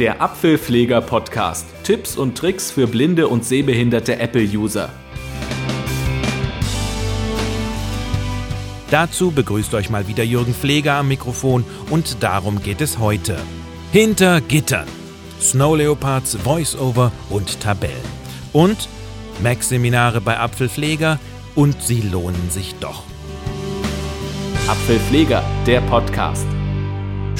Der Apfelpfleger Podcast. Tipps und Tricks für blinde und sehbehinderte Apple-User. Dazu begrüßt euch mal wieder Jürgen Pfleger am Mikrofon und darum geht es heute. Hinter Gittern. Snow Leopards, Voice-Over und Tabellen. Und Mac-Seminare bei Apfelpfleger und sie lohnen sich doch. Apfelpfleger, der Podcast.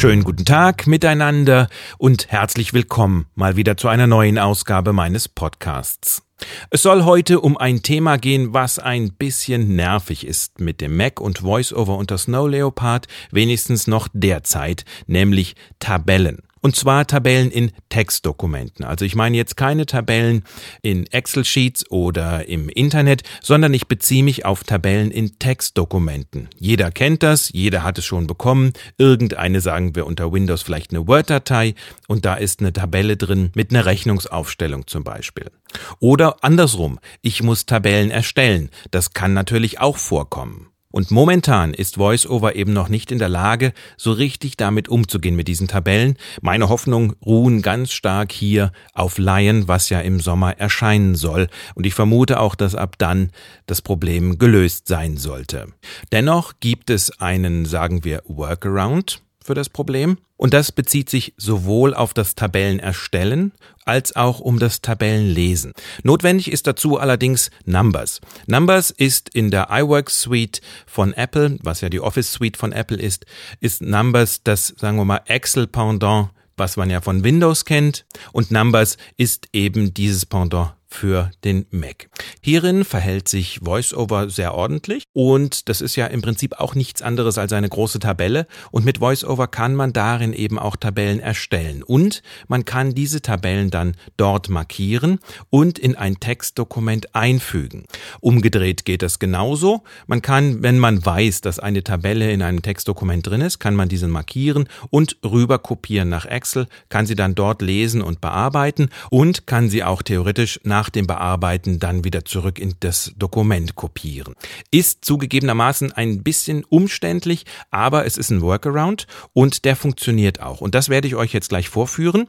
Schönen guten Tag miteinander und herzlich willkommen mal wieder zu einer neuen Ausgabe meines Podcasts. Es soll heute um ein Thema gehen, was ein bisschen nervig ist mit dem Mac und VoiceOver unter Snow Leopard, wenigstens noch derzeit, nämlich Tabellen. Und zwar Tabellen in Textdokumenten. Also ich meine jetzt keine Tabellen in Excel-Sheets oder im Internet, sondern ich beziehe mich auf Tabellen in Textdokumenten. Jeder kennt das, jeder hat es schon bekommen. Irgendeine sagen wir unter Windows vielleicht eine Word-Datei und da ist eine Tabelle drin mit einer Rechnungsaufstellung zum Beispiel. Oder andersrum, ich muss Tabellen erstellen. Das kann natürlich auch vorkommen. Und momentan ist VoiceOver eben noch nicht in der Lage, so richtig damit umzugehen mit diesen Tabellen. Meine Hoffnungen ruhen ganz stark hier auf Lion, was ja im Sommer erscheinen soll. Und ich vermute auch, dass ab dann das Problem gelöst sein sollte. Dennoch gibt es einen, sagen wir, Workaround für das Problem. Und das bezieht sich sowohl auf das Tabellenerstellen als auch um das Tabellenlesen. Notwendig ist dazu allerdings Numbers. Numbers ist in der iWorks Suite von Apple, was ja die Office Suite von Apple ist, ist Numbers das, sagen wir mal, Excel Pendant was man ja von Windows kennt, und Numbers ist eben dieses Pendant für den Mac. Hierin verhält sich VoiceOver sehr ordentlich und das ist ja im Prinzip auch nichts anderes als eine große Tabelle und mit VoiceOver kann man darin eben auch Tabellen erstellen und man kann diese Tabellen dann dort markieren und in ein Textdokument einfügen. Umgedreht geht das genauso. Man kann, wenn man weiß, dass eine Tabelle in einem Textdokument drin ist, kann man diese markieren und rüber kopieren nach Excel, kann sie dann dort lesen und bearbeiten und kann sie auch theoretisch nach nach dem Bearbeiten dann wieder zurück in das Dokument kopieren. Ist zugegebenermaßen ein bisschen umständlich, aber es ist ein Workaround und der funktioniert auch. Und das werde ich euch jetzt gleich vorführen.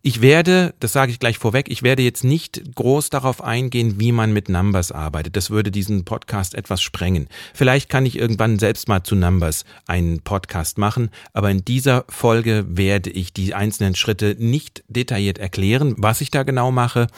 Ich werde, das sage ich gleich vorweg, ich werde jetzt nicht groß darauf eingehen, wie man mit Numbers arbeitet. Das würde diesen Podcast etwas sprengen. Vielleicht kann ich irgendwann selbst mal zu Numbers einen Podcast machen, aber in dieser Folge werde ich die einzelnen Schritte nicht detailliert erklären, was ich da genau mache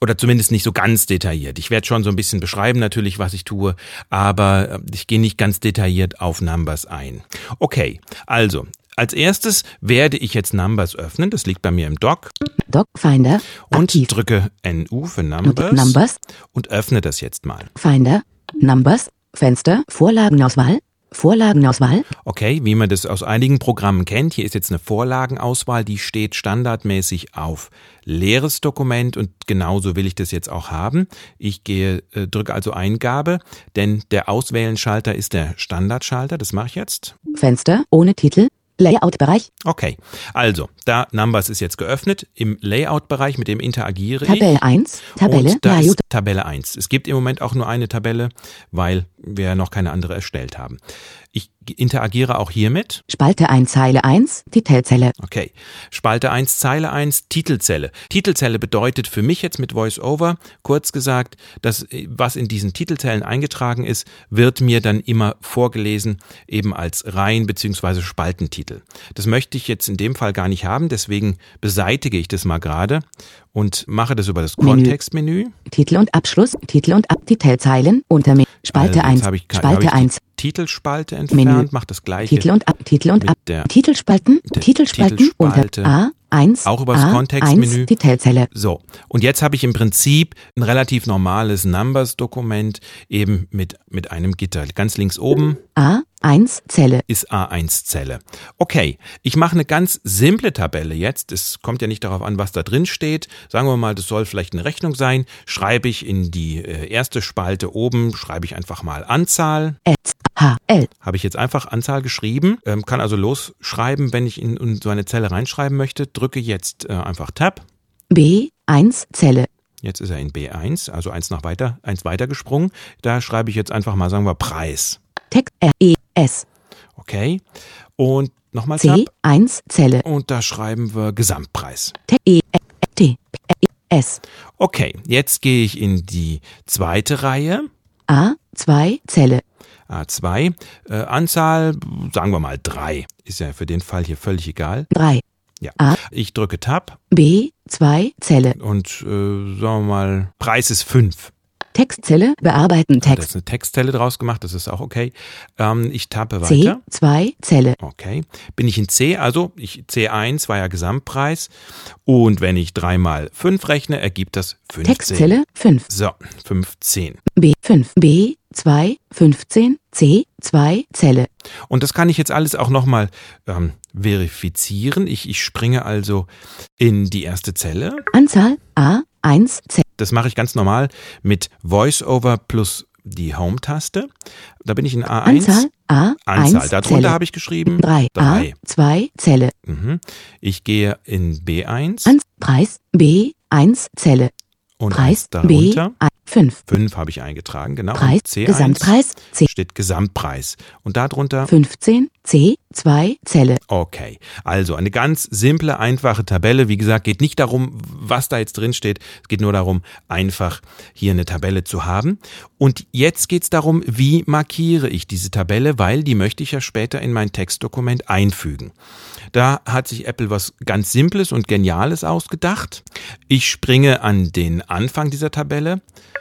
oder zumindest nicht so ganz detailliert. Ich werde schon so ein bisschen beschreiben natürlich, was ich tue, aber äh, ich gehe nicht ganz detailliert auf Numbers ein. Okay, also als erstes werde ich jetzt Numbers öffnen. Das liegt bei mir im Dock. Doc Finder. Und aktiv. drücke NU für Numbers. Numbers. Und öffne das jetzt mal. Finder. Numbers. Fenster. Vorlagenauswahl. Vorlagenauswahl. Okay, wie man das aus einigen Programmen kennt, hier ist jetzt eine Vorlagenauswahl, die steht standardmäßig auf leeres Dokument und genauso will ich das jetzt auch haben. Ich gehe, äh, drücke also Eingabe, denn der Auswählen-Schalter ist der Standardschalter, das mache ich jetzt. Fenster. Ohne Titel. Layout-Bereich. Okay, also, da Numbers ist jetzt geöffnet, im Layout-Bereich, mit dem interagiere ich. Tabelle 1. Tabelle. Und da Tabelle 1. Es gibt im Moment auch nur eine Tabelle, weil wir noch keine andere erstellt haben. Ich interagiere auch hiermit. Spalte 1. Zeile 1. Titelzelle. Okay. Spalte 1, Zeile 1, Titelzelle. Titelzelle bedeutet für mich jetzt mit VoiceOver, kurz gesagt, dass was in diesen Titelzellen eingetragen ist, wird mir dann immer vorgelesen, eben als Reihen- bzw. Spaltentitel. Das möchte ich jetzt in dem Fall gar nicht haben, deswegen beseitige ich das mal gerade und mache das über das Menü. Kontextmenü. Titel und Abschluss. Titel und Ab Titelzeilen. Unter Spalte Also 1. jetzt habe ich, habe Spalte ich die 1. Titelspalte Menü. entfernt, mache das gleiche. Titel und Ab. Titel und Ab. Titelspalten. Titelspalten. Titelspalte. Unter A1. Auch über das A1 Kontextmenü. Titelzelle. So, und jetzt habe ich im Prinzip ein relativ normales Numbers-Dokument eben mit, mit einem Gitter. Ganz links oben A1 Zelle. ist A1-Zelle. Okay, ich mache eine ganz simple Tabelle jetzt. Es kommt ja nicht darauf an, was da drin steht. Sagen wir mal, das soll vielleicht eine Rechnung sein. Schreibe ich in die äh, erste Spalte oben, schreibe ich einfach mal Anzahl. S. H. L. Habe ich jetzt einfach Anzahl geschrieben, ähm, kann also losschreiben, wenn ich in, so eine Zelle reinschreiben möchte. Drücke jetzt äh, einfach Tab. B1 Zelle. Jetzt ist er in B1, also eins nach weiter, eins weiter gesprungen. Da schreibe ich jetzt einfach mal, sagen wir, Preis. Text R E S. Okay. Und Nochmal Tab. C1 Zelle. Und da schreiben wir Gesamtpreis. T E T E S. Okay, jetzt gehe ich in die zweite Reihe. A2 Zelle. A2. Äh, Anzahl, sagen wir mal drei. Ist ja für den Fall hier völlig egal. 3. Ja. A. Ich drücke Tab B2 Zelle. und äh, sagen wir mal, Preis ist fünf. Textzelle bearbeiten Text. Da ist eine Textzelle draus gemacht, das ist auch okay. Ähm, ich tappe weiter. C, zwei Zelle. Okay. Bin ich in C, also ich C1 war ja Gesamtpreis. Und wenn ich 3 mal 5 rechne, ergibt das 15. Textzelle 5. So, 15. B5, B2, 15, C2 Zelle. Und das kann ich jetzt alles auch nochmal ähm, verifizieren. Ich, ich springe also in die erste Zelle. Anzahl A, 1Z. Das mache ich ganz normal mit VoiceOver plus die Home-Taste. Da bin ich in A1. Anzahl A. Anzahl. Darunter habe ich geschrieben 3. 3. A. 2 Zelle. Mhm. Ich gehe in B1. An Preis B1 Zelle. Und Preis darunter. B1. 5 habe ich eingetragen, genau. Preis Und C1 Gesamtpreis C steht Gesamtpreis. Und darunter 15 C2 Zelle. Okay, also eine ganz simple, einfache Tabelle. Wie gesagt, geht nicht darum, was da jetzt drin steht. Es geht nur darum, einfach hier eine Tabelle zu haben. Und jetzt geht es darum, wie markiere ich diese Tabelle, weil die möchte ich ja später in mein Textdokument einfügen. Da hat sich Apple was ganz Simples und Geniales ausgedacht. Ich springe an den Anfang dieser Tabelle.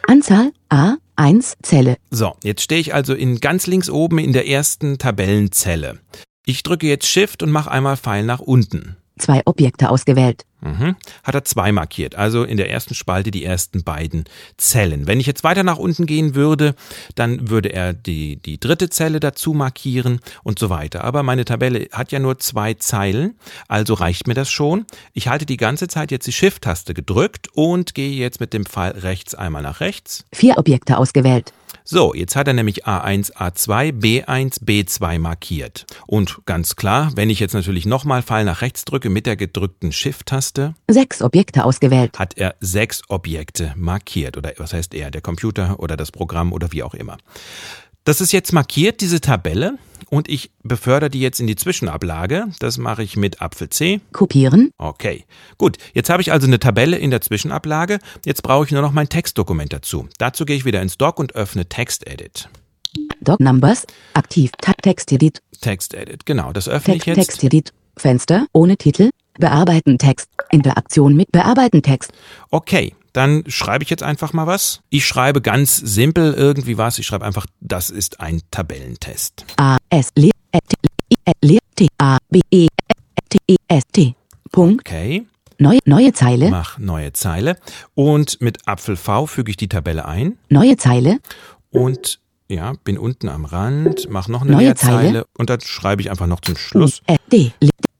Anzahl A1 Zelle. So, jetzt stehe ich also in ganz links oben in der ersten Tabellenzelle. Ich drücke jetzt Shift und mache einmal Pfeil nach unten. Zwei Objekte ausgewählt. Mhm. Hat er zwei markiert, also in der ersten Spalte die ersten beiden Zellen. Wenn ich jetzt weiter nach unten gehen würde, dann würde er die, die dritte Zelle dazu markieren und so weiter. Aber meine Tabelle hat ja nur zwei Zeilen, also reicht mir das schon. Ich halte die ganze Zeit jetzt die Shift-Taste gedrückt und gehe jetzt mit dem Pfeil rechts einmal nach rechts. Vier Objekte ausgewählt. So, jetzt hat er nämlich A1, A2, B1, B2 markiert. Und ganz klar, wenn ich jetzt natürlich nochmal Pfeil nach rechts drücke mit der gedrückten Shift-Taste, Sechs Objekte ausgewählt. hat er sechs Objekte markiert. Oder was heißt er? Der Computer oder das Programm oder wie auch immer. Das ist jetzt markiert, diese Tabelle, und ich befördere die jetzt in die Zwischenablage. Das mache ich mit Apfel C. Kopieren. Okay, gut. Jetzt habe ich also eine Tabelle in der Zwischenablage. Jetzt brauche ich nur noch mein Textdokument dazu. Dazu gehe ich wieder ins Doc und öffne TextEdit. Doc Numbers. Aktiv. Textedit. TextEdit, genau. Das öffne Text, ich jetzt. Textedit. Fenster. Ohne Titel. Bearbeiten Text. Interaktion mit Bearbeiten Text. Okay, dann schreibe ich jetzt einfach mal was. Ich schreibe ganz simpel irgendwie was. Ich schreibe einfach, das ist ein Tabellentest. A S L E T L E T A B E T E S T. Punkt. Okay, Neue, neue Zeile. mach neue Zeile. Und mit Apfel V füge ich die Tabelle ein. Neue Zeile. Und ja, bin unten am Rand, mach noch eine Neue Leerzeile. Zeile. Und dann schreibe ich einfach noch zum Schluss. D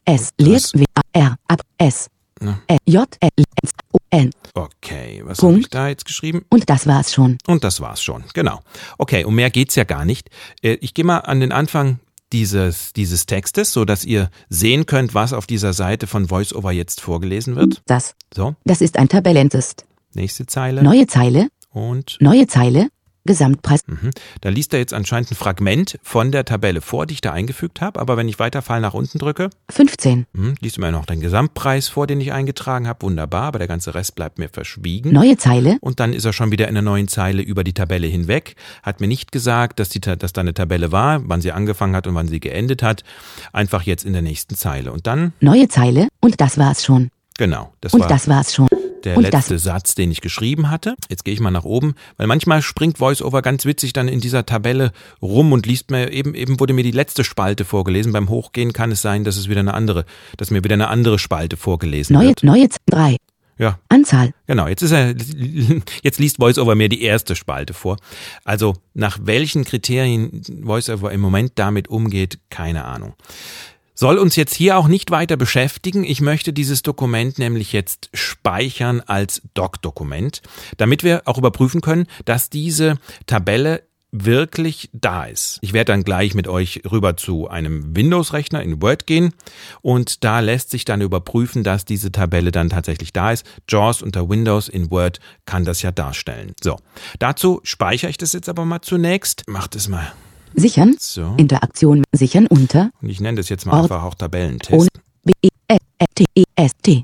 S Leert W A R Ab S. E J L S O N. Okay, was habe ich da jetzt geschrieben? Und das war's schon. Und das war's schon, genau. Okay, um mehr geht's ja gar nicht. Äh, Ich gehe mal an den Anfang dieses, dieses Textes, so dass ihr sehen könnt, was auf dieser Seite von VoiceOver jetzt vorgelesen wird. Das. So, Das ist ein Tabellentest. nächste Zeile. Neue Zeile. Und Neue Zeile. Gesamtpreis. mhm. da liest er jetzt anscheinend ein Fragment von der Tabelle vor, die ich da eingefügt habe. Aber wenn ich weiter Pfeil nach unten drücke, 15. mhm, liest er mir noch den Gesamtpreis vor, den ich eingetragen habe. Wunderbar, aber der ganze Rest bleibt mir verschwiegen. Neue Zeile. Und dann ist er schon wieder in einer neuen Zeile über die Tabelle hinweg. Hat mir nicht gesagt, dass, die, dass da eine Tabelle war, wann sie angefangen hat und wann sie geendet hat. Einfach jetzt in der nächsten Zeile. Und dann, Neue Zeile. Und das war's schon. genau, das Und war das war's schon. Der und letzte das- Satz, den ich geschrieben hatte. Jetzt gehe ich mal nach oben, weil manchmal springt VoiceOver ganz witzig dann in dieser Tabelle rum und liest mir eben eben wurde mir die letzte Spalte vorgelesen. Beim Hochgehen kann es sein, dass es wieder eine andere, dass mir wieder eine andere Spalte vorgelesen Neue, wird. neue drei. Ja, Anzahl. Genau, jetzt ist er, jetzt liest VoiceOver mir die erste Spalte vor. Also nach welchen Kriterien VoiceOver im Moment damit umgeht, keine Ahnung. Soll uns jetzt hier auch nicht weiter beschäftigen. Ich möchte dieses Dokument nämlich jetzt speichern als Doc-Dokument, damit wir auch überprüfen können, dass diese Tabelle wirklich da ist. Ich werde dann gleich mit euch rüber zu einem Windows-Rechner in Word gehen und da lässt sich dann überprüfen, dass diese Tabelle dann tatsächlich da ist. JAWS unter Windows in Word kann das ja darstellen. So, dazu speichere ich das jetzt aber mal zunächst. Macht es mal Sichern. So. Interaktion sichern unter. Und ich nenne das jetzt mal Ort. einfach auch Tabellentest. B E T E S T.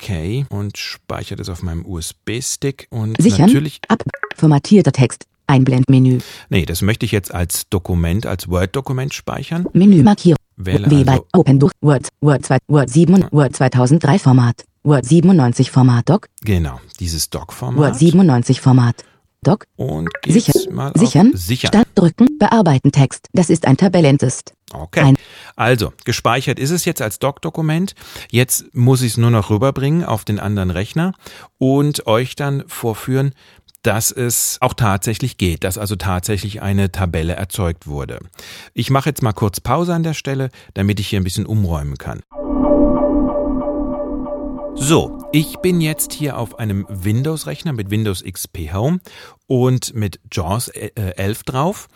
Okay. Und speichere das auf meinem USB-Stick. Und Sichern. natürlich, Ab. Formatierter Text. Einblendmenü. nee, das möchte ich jetzt als Dokument, als Word-Dokument speichern. Menü markieren. Wähle also, Open durch Word. Word 2. Word 7. Word 2003 Format. Word 97 Format Doc. genau, dieses Word Doc-Format. 97 Format. Doc. Und Sichern. mal Sichern. Sichern. Start drücken. Bearbeiten Text. Das ist ein Tabellentest. Okay. Ein- Also, gespeichert ist es jetzt als Doc-Dokument. Jetzt muss ich es nur noch rüberbringen auf den anderen Rechner und euch dann vorführen, dass es auch tatsächlich geht, dass also tatsächlich eine Tabelle erzeugt wurde. Ich mache jetzt mal kurz Pause an der Stelle, damit ich hier ein bisschen umräumen kann. So, ich bin jetzt hier auf einem Windows-Rechner mit Windows XP Home und mit JAWS äh, 11 drauf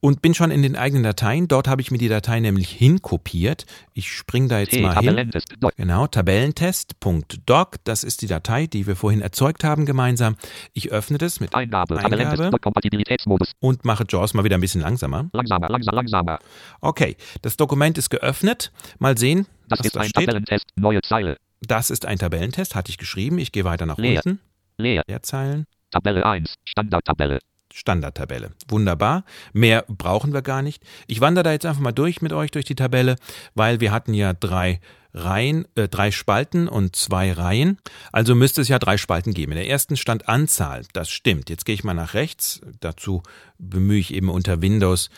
und bin schon in den eigenen Dateien. Dort habe ich mir die Datei nämlich hinkopiert. Ich spring da jetzt mal hin. Genau, tabellentest.doc, das ist die Datei, die wir vorhin erzeugt haben gemeinsam. Ich öffne das mit Eingabe, Eingabe. Und mache JAWS mal wieder ein bisschen langsamer. Langsamer, langsamer, langsamer. Okay, das Dokument ist geöffnet. Mal sehen, Das was ist da ein steht. Tabellentest, neue Zeile. Das ist ein Tabellentest, hatte ich geschrieben. Ich gehe weiter nach Leer. unten. Leer. Leerzeilen. Tabelle 1, Standardtabelle. Standardtabelle. Wunderbar. Mehr brauchen wir gar nicht. Ich wandere da jetzt einfach mal durch mit euch durch die Tabelle, weil wir hatten ja drei Reihen, äh, drei Spalten und zwei Reihen. Also müsste es ja drei Spalten geben. In der ersten stand Anzahl. Das stimmt. Jetzt gehe ich mal nach rechts. Dazu bemühe ich eben unter Windows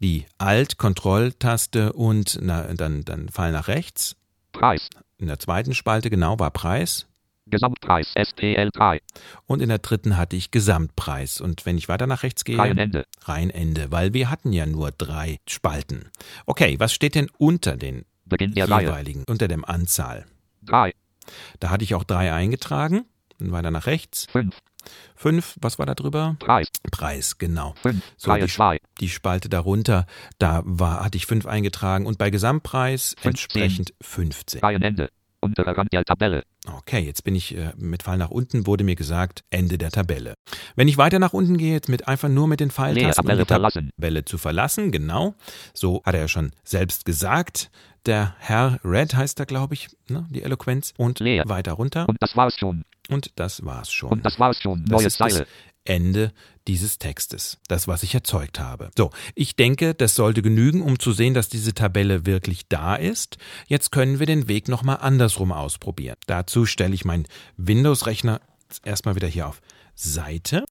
die Alt-Kontrolltaste und na, dann, dann Fall nach rechts. Preis. In der zweiten Spalte genau war Preis. Gesamtpreis, STL3. Und in der dritten hatte ich Gesamtpreis. Und wenn ich weiter nach rechts gehe, Reihenende. Reihenende, weil wir hatten ja nur drei Spalten. Okay, was steht denn unter den der Reihe. jeweiligen, unter dem Anzahl? 3, Da hatte ich auch drei eingetragen. Dann weiter nach rechts. 5, Fünf, was war da drüber? Preis. Preis, genau. 5, So, Reihe die, 2, die Spalte darunter, da war, hatte ich fünf eingetragen und bei Gesamtpreis 15. entsprechend 15. Reihenende. Unterer Rand der Tabelle. Okay, jetzt bin ich äh, mit Fall nach unten, wurde mir gesagt, Ende der Tabelle. Wenn ich weiter nach unten gehe, jetzt mit einfach nur mit den Pfeiltasten, um Tabelle die verlassen. Tabelle zu verlassen, genau. So hat er ja schon selbst gesagt. Der Herr Red heißt er, glaube ich, ne, die Eloquenz. Und Leer. weiter runter. Und das war's schon. Und das war's schon. Und das war's schon. Neue das Zeile. Ende dieses Textes. Das, was ich erzeugt habe. So, ich denke, das sollte genügen, um zu sehen, dass diese Tabelle wirklich da ist. Jetzt können wir den Weg nochmal andersrum ausprobieren. Dazu stelle ich meinen Windows-Rechner erstmal wieder hier auf Seite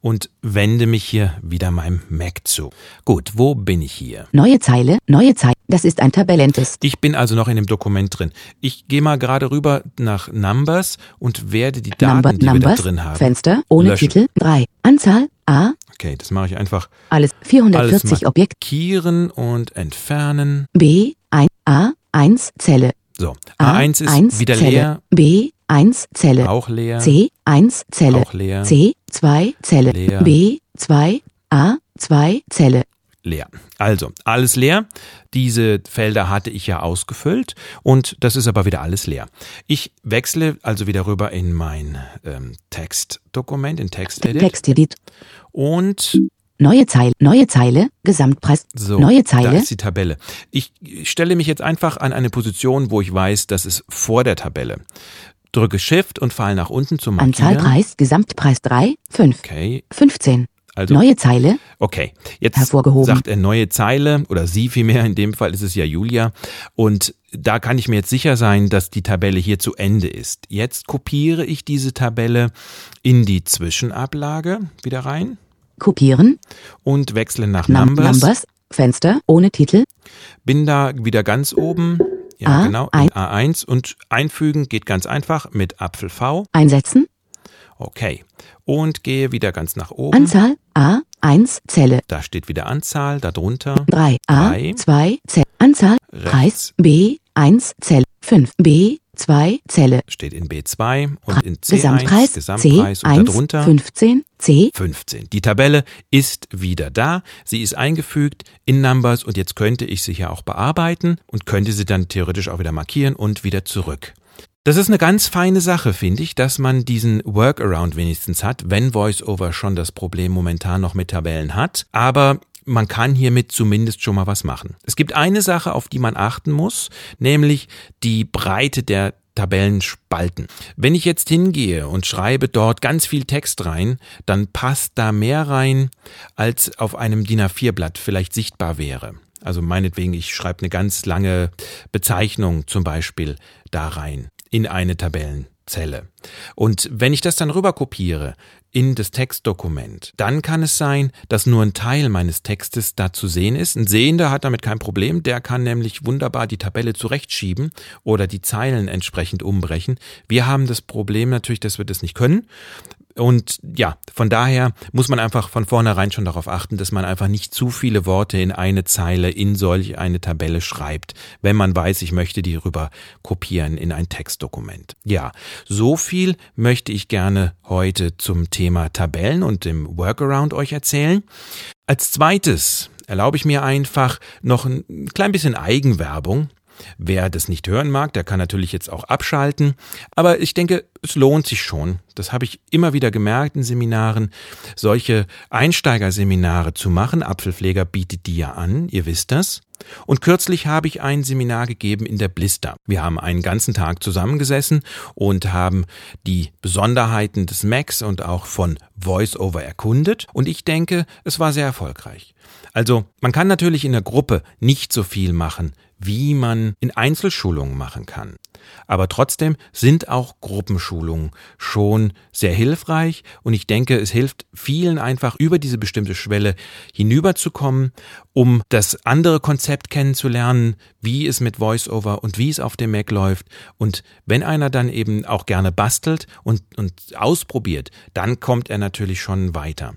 und wende mich hier wieder meinem Mac zu. Gut, wo bin ich hier? Neue Zeile. Neue Zeile. Das ist ein Tabellentest. Ich bin also noch in dem Dokument drin. Ich gehe mal gerade rüber nach Numbers und werde die Daten, Number, die wir da Numbers. drin haben, Fenster. Ohne löschen. Titel. 3. Anzahl. A. Okay, das mache ich einfach. Alles. Alles 440 Objekt. markieren und entfernen. B. 1. A. 1. Zelle. So, A. A1 ist 1 wieder Zelle. leer, B. 1 Zelle. auch leer, C. 1 Zelle. auch leer, C. 2 Zelle. Leer. B. 2. A. 2 Zelle. leer. Also, alles leer. Diese Felder hatte ich ja ausgefüllt und das ist aber wieder alles leer. Ich wechsle also wieder rüber in mein ähm, Textdokument, in TextEdit Textedit. und Neue Zeile. Neue Zeile. Gesamtpreis. So, Neue da Zeile. ist die Tabelle. Ich stelle mich jetzt einfach an eine Position, wo ich weiß, das ist vor der Tabelle. Drücke Shift und fall nach unten zum Markieren. Anzahl Preis. Gesamtpreis 3. 5. Okay, 15. also Neue Zeile. okay. Jetzt Hervorgehoben. sagt er neue Zeile oder sie vielmehr. In dem Fall ist es ja Julia. Und da kann ich mir jetzt sicher sein, dass die Tabelle hier zu Ende ist. Jetzt kopiere ich diese Tabelle in die Zwischenablage wieder rein Kopieren. und wechsle nach Num Numbers. Numbers. Fenster. Ohne Titel. Bin da wieder ganz oben. Ja, A, genau, in A1 und einfügen geht ganz einfach mit Apfel V. Einsetzen. Okay. Und gehe wieder ganz nach oben. Anzahl. A. 1 Zelle. Da steht wieder Anzahl, darunter 3. A. Drei. 2 Zelle. Anzahl. Rechts. Preis. B. 1 Zelle. 5. B. 2 Zelle. steht in B2 und in C1 Gesamtpreis. Gesamtpreis C. und 1. darunter 15. C. 15. Die Tabelle ist wieder da. Sie ist eingefügt in Numbers und jetzt könnte ich sie hier auch bearbeiten und könnte sie dann theoretisch auch wieder markieren und wieder zurück. Das ist eine ganz feine Sache, finde ich, dass man diesen Workaround wenigstens hat, wenn VoiceOver schon das Problem momentan noch mit Tabellen hat. Aber man kann hiermit zumindest schon mal was machen. Es gibt eine Sache, auf die man achten muss, nämlich die Breite der Tabellenspalten. Wenn ich jetzt hingehe und schreibe dort ganz viel Text rein, dann passt da mehr rein, als auf einem DIN A4-Blatt vielleicht sichtbar wäre. Also meinetwegen, ich schreibe eine ganz lange Bezeichnung zum Beispiel da rein in eine Tabellenzelle. Und wenn ich das dann rüber kopiere in das Textdokument, dann kann es sein, dass nur ein Teil meines Textes da zu sehen ist. Ein Sehender hat damit kein Problem, der kann nämlich wunderbar die Tabelle zurechtschieben oder die Zeilen entsprechend umbrechen. Wir haben das Problem natürlich, dass wir das nicht können. Und ja, von daher muss man einfach von vornherein schon darauf achten, dass man einfach nicht zu viele Worte in eine Zeile in solch eine Tabelle schreibt, wenn man weiß, ich möchte die rüber kopieren in ein Textdokument. Ja, so viel möchte ich gerne heute zum Thema Tabellen und dem Workaround euch erzählen. Als zweites erlaube ich mir einfach noch ein klein bisschen Eigenwerbung. Wer das nicht hören mag, der kann natürlich jetzt auch abschalten. Aber ich denke, es lohnt sich schon. Das habe ich immer wieder gemerkt in Seminaren, solche Einsteigerseminare zu machen. Apfelpfleger bietet die ja an, ihr wisst das. Und kürzlich habe ich ein Seminar gegeben in der Blister. Wir haben einen ganzen Tag zusammengesessen und haben die Besonderheiten des Macs und auch von VoiceOver erkundet. Und ich denke, es war sehr erfolgreich. Also, man kann natürlich in der Gruppe nicht so viel machen wie man in Einzelschulungen machen kann. Aber trotzdem sind auch Gruppenschulungen schon sehr hilfreich und ich denke, es hilft vielen einfach über diese bestimmte Schwelle hinüberzukommen, um das andere Konzept kennenzulernen, wie es mit VoiceOver und wie es auf dem Mac läuft. Und wenn einer dann eben auch gerne bastelt und, und ausprobiert, dann kommt er natürlich schon weiter.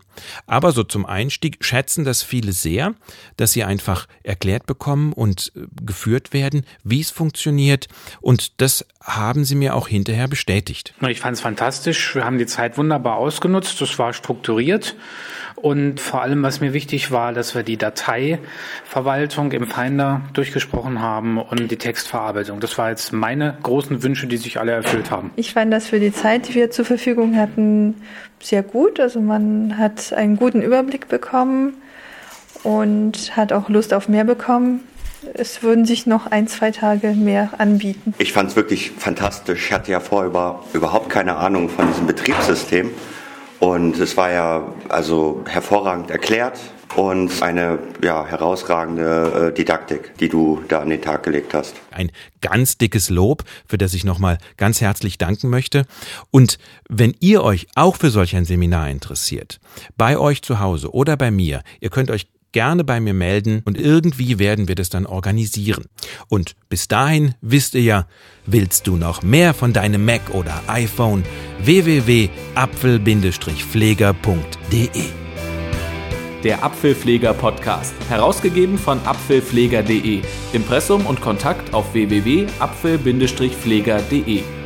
Aber so zum Einstieg schätzen das viele sehr, dass sie einfach erklärt bekommen und äh, geführt werden, wie es funktioniert. Und das haben sie mir auch hinterher bestätigt. Ich fand es fantastisch. Wir haben die Zeit wunderbar ausgenutzt. Es war strukturiert. Und vor allem, was mir wichtig war, dass wir die Dateiverwaltung im Finder durchgesprochen haben und die Textverarbeitung. Das war jetzt meine großen Wünsche, die sich alle erfüllt haben. Ich fand das für die Zeit, die wir zur Verfügung hatten, sehr gut. Also man hat einen guten Überblick bekommen und hat auch Lust auf mehr bekommen. Es würden sich noch ein, zwei Tage mehr anbieten. Ich fand es wirklich fantastisch. Ich hatte ja vorher über, überhaupt keine Ahnung von diesem Betriebssystem. Und es war ja also hervorragend erklärt und eine ja, herausragende äh, Didaktik, die du da an den Tag gelegt hast. Ein ganz dickes Lob, für das ich nochmal ganz herzlich danken möchte. Und wenn ihr euch auch für solch ein Seminar interessiert, bei euch zu Hause oder bei mir, ihr könnt euch gerne bei mir melden und irgendwie werden wir das dann organisieren. Und bis dahin wisst ihr ja, willst du noch mehr von deinem Mac oder iPhone? www.apfel-pfleger.de Der Apfelpfleger Podcast, herausgegeben von apfelpfleger.de. Impressum und Kontakt auf www.apfel-pfleger.de.